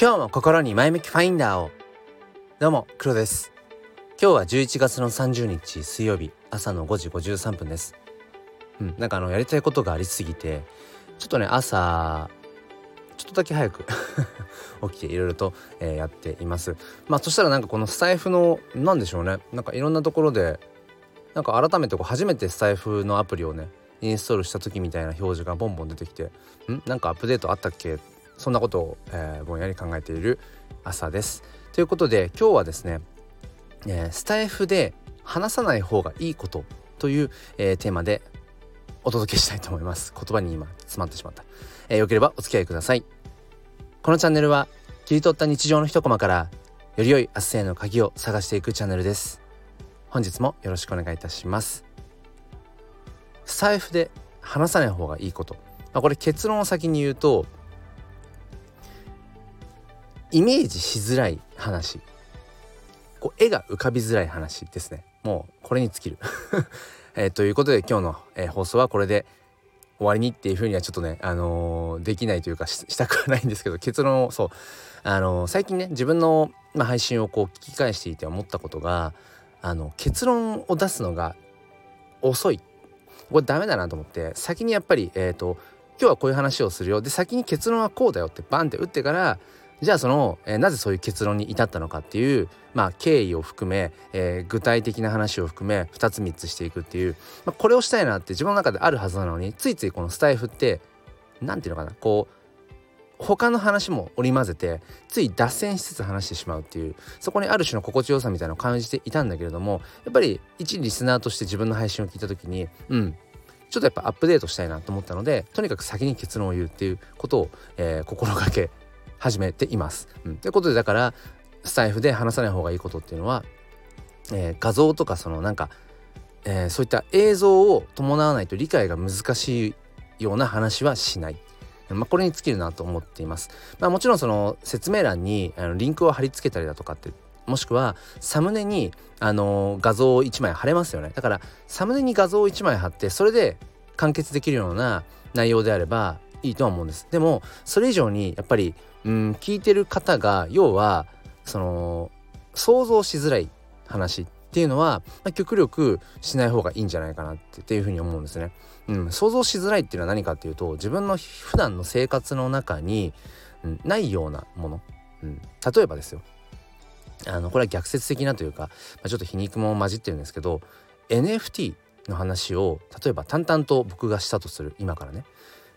今日も心に前向きファインダーを。どうも黒です。今日は11月の30日水曜日朝の5時53分です。うんなんかあのやりたいことがありすぎてちょっとね朝ちょっとだけ早く 起きていろいろと、えー、やっています。まあそしたらなんかこのスタイフの何でしょうね。なんかいろんなところでなんか改めてこう初めてスタイフのアプリをねインストールした時みたいな表示がボンボン出てきてんなんかアップデートあったっけそんなことを、えー、ぼんやり考えている朝です。ということで今日はですね、えー、スタイフで話さない方がいいことという、えー、テーマでお届けしたいと思います。言葉に今詰まってしまった。えー、よければお付き合いください。このチャンネルは切り取った日常の一コマからより良い明日への鍵を探していくチャンネルです。本日もよろしくお願いいたします。スタイフで話さない方がいいこと。まあ、これ結論を先に言うとイメージしづらい話。こう絵が浮かびづらい話ですね。もうこれに尽きる。えー、ということで今日の、えー、放送はこれで終わりにっていうふうにはちょっとね、あのー、できないというかしたくはないんですけど結論をそう、あの最近ね自分の、まあ、配信をこう聞き返していて思ったことがあの結論を出すのが遅い。これダメだなと思って先にやっぱりえっ、と今日はこういう話をするよ。で先に結論はこうだよってバンって打ってからじゃあその、えー、なぜそういう結論に至ったのかっていう、まあ、経緯を含め、えー、具体的な話を含め2つ3つしていくっていう、まあ、これをしたいなって自分の中であるはずなのについついこのスタイフって何て言うのかなこう他の話も織り交ぜてつい脱線しつつ話してしまうっていうそこにある種の心地よさみたいなのを感じていたんだけれどもやっぱり一リスナーとして自分の配信を聞いた時にうんちょっとやっぱアップデートしたいなと思ったのでとにかく先に結論を言うっていうことを、えー、心がけ始めています。うん、ということでだからスタイフで話さない方がいいことっていうのは、えー、画像とかそのなんか、えー、そういった映像を伴わないと理解が難しいような話はしない。まあ、これに尽きるなと思っています。まあ、もちろんその説明欄にあのリンクを貼り付けたりだとかってもしくはサムネにあの画像を1枚貼れますよね。だからサムネに画像を1枚貼ってそれで完結できるような内容であればいいとは思うんです。でもそれ以上にやっぱりうん聞いてる方が要はその想像しづらい話っていうのは、まあ、極力しない方がいいんじゃないかなっていうふうに思うんですね。うん、想像しづらいっていうのは何かっていうと自分の普段の生活の中に、うん、ないようなもの、うん、例えばですよ。あのこれは逆説的なというか、まあ、ちょっと皮肉も混じってるんですけど NFT の話を例えば淡々と僕がしたとする今からね、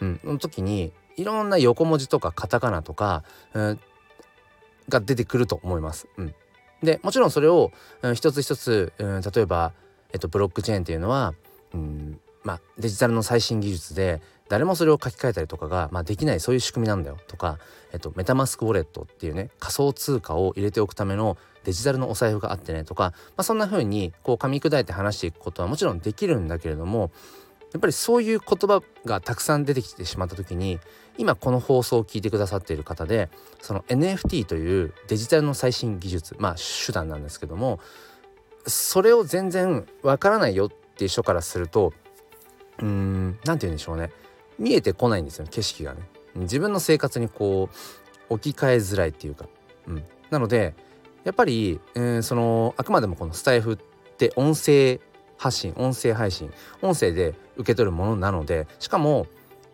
うん、の時にいろんな横文字とかカタカナとか、うん、が出てくると思います。うん、でもちろんそれを、うん、一つ一つ、うん、例えば、えっと、ブロックチェーンっていうのは、うんまあ、デジタルの最新技術で誰もそれを書き換えたりとかが、まあ、できないそういう仕組みなんだよとか、えっと、メタマスクウォレットっていうね仮想通貨を入れておくためのデジタルのお財布があってねとか、まあ、そんな風にこう噛み砕いて話していくことはもちろんできるんだけれどもやっぱりそういう言葉がたくさん出てきてしまった時に今この放送を聞いてくださっている方でその NFT というデジタルの最新技術まあ手段なんですけどもそれを全然わからないよっていう人からするとうーん何て言うんでしょうね。見えてこないんですよね景色がね。自分の生活にこう置き換えづらいっていうか、うん、なのでやっぱり、えー、そのあくまでもこのスタイフって音声発信音声配信音声で受け取るものなのでしかも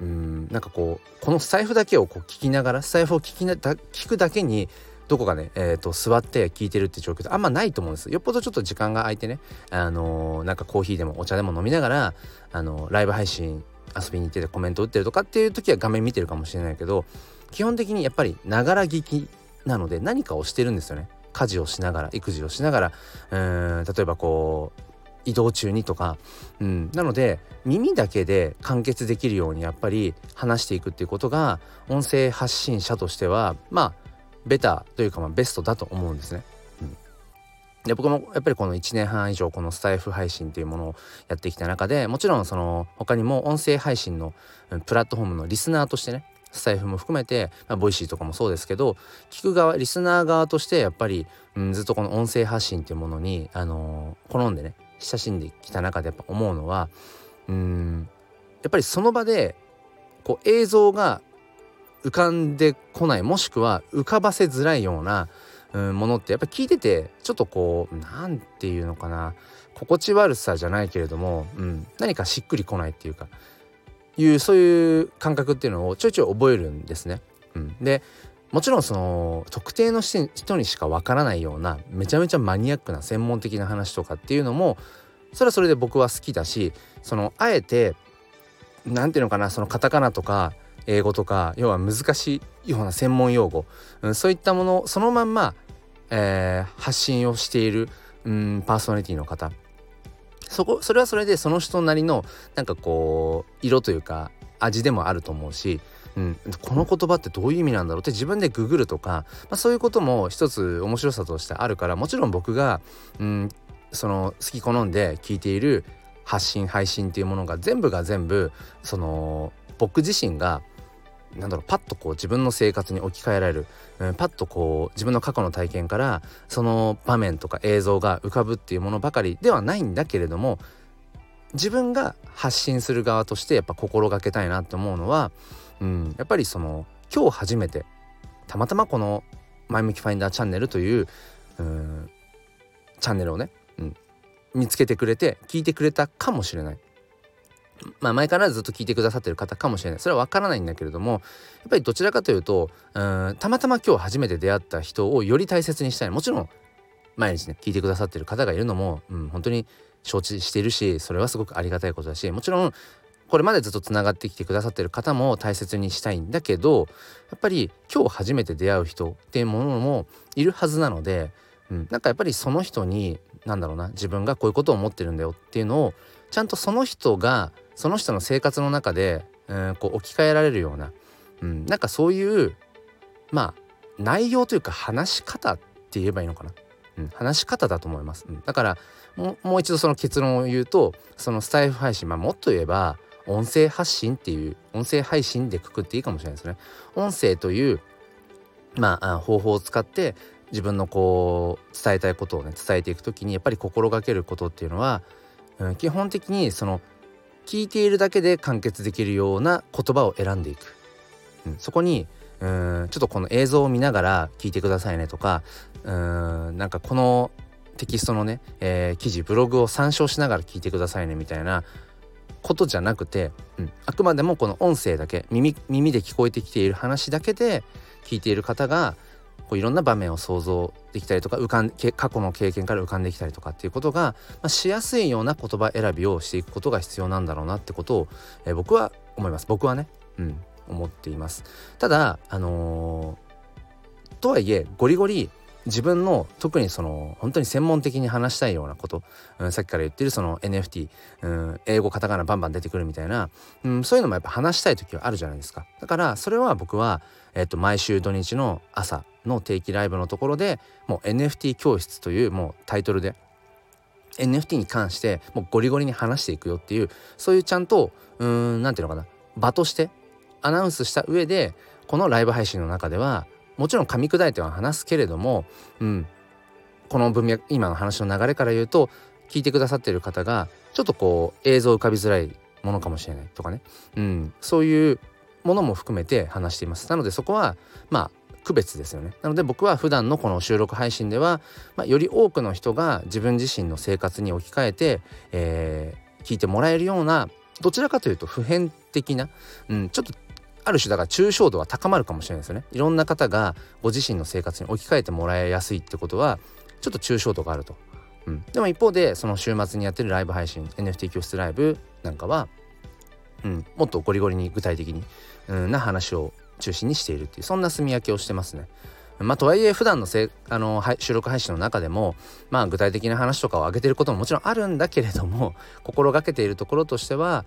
うんなんかこうこの財布だけをこう聞きながら財布を聞きなだ聞くだけにどこかね、えーと、座って聞いてるって状況ってあんまないと思うんです。よっぽどちょっと時間が空いてねあのー、なんかコーヒーでもお茶でも飲みながら、あのー、ライブ配信遊びに行っててコメント打ってるとかっていう時は画面見てるかもしれないけど基本的にやっぱりながら聞きなので何かをしてるんですよね。家事をしながら育児をしながらうーん例えばこう移動中にとか、うん、なので耳だけで完結できるようにやっぱり話していくっていうことが音声発信者としてはまあベタというかまあベストだと思うんですね。で僕もやっぱりこの1年半以上このスタエフ配信っていうものをやってきた中でもちろんその他にも音声配信のプラットフォームのリスナーとしてねスタエフも含めて、まあ、ボイシーとかもそうですけど聞く側リスナー側としてやっぱり、うん、ずっとこの音声発信っていうものに、あのー、好んでね親しんできた中でやっぱ思うのはうんやっぱりその場でこう映像が浮かんでこないもしくは浮かばせづらいような、ものってやっぱ聞いててちょっとこう何て言うのかな心地悪さじゃないけれども、うん、何かしっくりこないっていうかいうそういう感覚っていうのをちょいちょい覚えるんですね。うん、でもちろんその特定の人にしかわからないようなめちゃめちゃマニアックな専門的な話とかっていうのもそれはそれで僕は好きだしそのあえて何ていうのかなそのカタカナとか英語とか要は難しいような専門用語、そういったものをそのまんま、えー、発信をしている、うん、パーソナリティの方。そこそれはそれでその人なりのなんかこう色というか味でもあると思うし、うん、この言葉ってどういう意味なんだろうって自分でググるとか、まあ、そういうことも一つ面白さとしてあるからもちろん僕が、うん、その好き好んで聞いている発信配信っていうものが全部が全部その僕自身がなんだろうパッとこう自分の生活に置き換えられる、うん、パッとこう自分の過去の体験からその場面とか映像が浮かぶっていうものばかりではないんだけれども自分が発信する側としてやっぱ心がけたいなって思うのは、うん、やっぱりその今日初めてたまたまこの「前向きファインダーチャンネル」という、うん、チャンネルをね、うん、見つけてくれて聞いてくれたかもしれない。まあ前からずっと聞いてくださってる方かもしれない。それは分からないんだけれどもやっぱりどちらかというとうんたまたま今日初めて出会った人をより大切にしたい。もちろん毎日ね聞いてくださってる方がいるのも、うん、本当に承知しているしそれはすごくありがたいことだしもちろんこれまでずっとつながってきてくださってる方も大切にしたいんだけどやっぱり今日初めて出会う人っていうものもいるはずなので、うん、なんかやっぱりその人に何だろうな自分がこういうことを思ってるんだよっていうのをちゃんとその人がその人の生活の中で、うん、こう置き換えられるような、うん、なんかそういうまあ内容というか話し方って言えばいいのかな、うん、話し方だと思います、うん、だからもう一度その結論を言うとそのスタイフ配信、まあ、もっと言えば音声発信っていう音声配信でくくっていいかもしれないですね。音声というまあ方法を使って自分のこう伝えたいことをね伝えていく時にやっぱり心がけることっていうのは、うん、基本的にその聞いているだけで完結できるような言葉を選んでいく、うん、そこにうんちょっとこの映像を見ながら聞いてくださいねとかうんなんかこのテキストのね、えー、記事ブログを参照しながら聞いてくださいねみたいなことじゃなくて、うん、あくまでもこの音声だけ耳耳で聞こえてきている話だけで聞いている方がこういろんな場面を想像できたりとか浮かん過去の経験から浮かんできたりとかっていうことが、まあ、しやすいような言葉選びをしていくことが必要なんだろうなってことを、えー、僕は思います。僕はね、うん、思っています。ただあのー、とはいえゴリゴリ自分の特にその本当に専門的に話したいようなこと、うん、さっきから言ってるその NFT、うん、英語カタカナバンバン出てくるみたいな、うん、そういうのもやっぱ話したい時はあるじゃないですか。だからそれは僕は、えっと、毎週土日の朝の定期ライブのところでもう NFT 教室というもうタイトルで NFT に関してもうゴリゴリに話していくよっていうそういうちゃんとうん何ていうのかな。場としてアナウンスした上でこのライブ配信の中ではもちろん噛み砕いては話すけれども、うん、この文脈今の話の流れから言うと聞いてくださってる方がちょっとこう映像浮かびづらいものかもしれないとかね、うん、そういうものも含めて話しています。なのでそこはまあ区別ですよね。なので僕は普段のこの収録配信では、まあ、より多くの人が自分自身の生活に置き換えて、えー、聞いてもらえるようなどちらかというと普遍的な、うん、ちょっとある種だから抽象度は高まるかもしれないですよね。いろんな方がご自身の生活に置き換えてもらいやすいってことはちょっと抽象度があると、うん、でも一方でその週末にやってるライブ配信 NFT 教室ライブなんかは、うん、もっとゴリゴリに具体的に、うん、な話を中心にしているっていうそんな住み分けをしてますね。まあ、とはいえ普段のせあの収録配信の中でも、まあ、具体的な話とかを上げてることももちろんあるんだけれども心がけているところとしては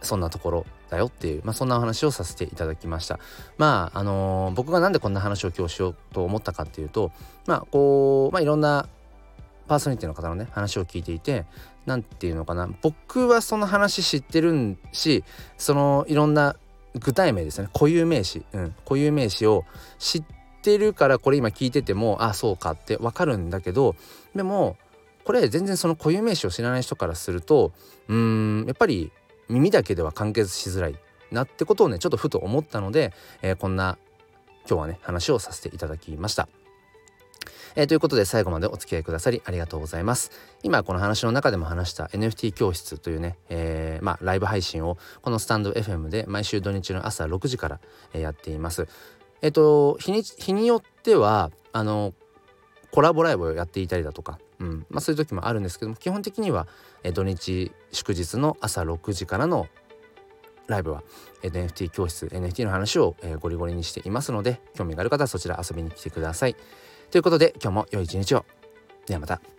そんなところだよっていう、まあ、そんなお話をさせていただきました。まああのー、僕が何でこんな話を今日しようと思ったかっていうとまあこう、まあ、いろんなパーソナリティの方のね話を聞いていて何て言うのかな僕はその話知ってるしそのいろんな具体名ですね。固有名詞、うん、固有名詞を知ってるからこれ今聞いててもあそうかってわかるんだけどでもこれ全然その固有名詞を知らない人からするとうーんやっぱり耳だけでは完結しづらい、なってことをねちょっとふと思ったので、えー、こんな今日はね話をさせていただきました。えー、ということで最後までお付き合いくださりありがとうございます。今この話の中でも話した NFT 教室というね、えー、まあ、ライブ配信をこのスタンド FM で毎週土日の朝6時から、えやっています。えっ、と日に日によってはあのコラボライブをやっていたりだとか、うんまあ、そういう時もあるんですけども基本的には、え土日祝日の朝6時からのライブはえ NFT 教室 NFT の話を、えゴリゴリにしていますので興味がある方はそちら遊びに来てください。ということで今日も良い一日を。ではまた。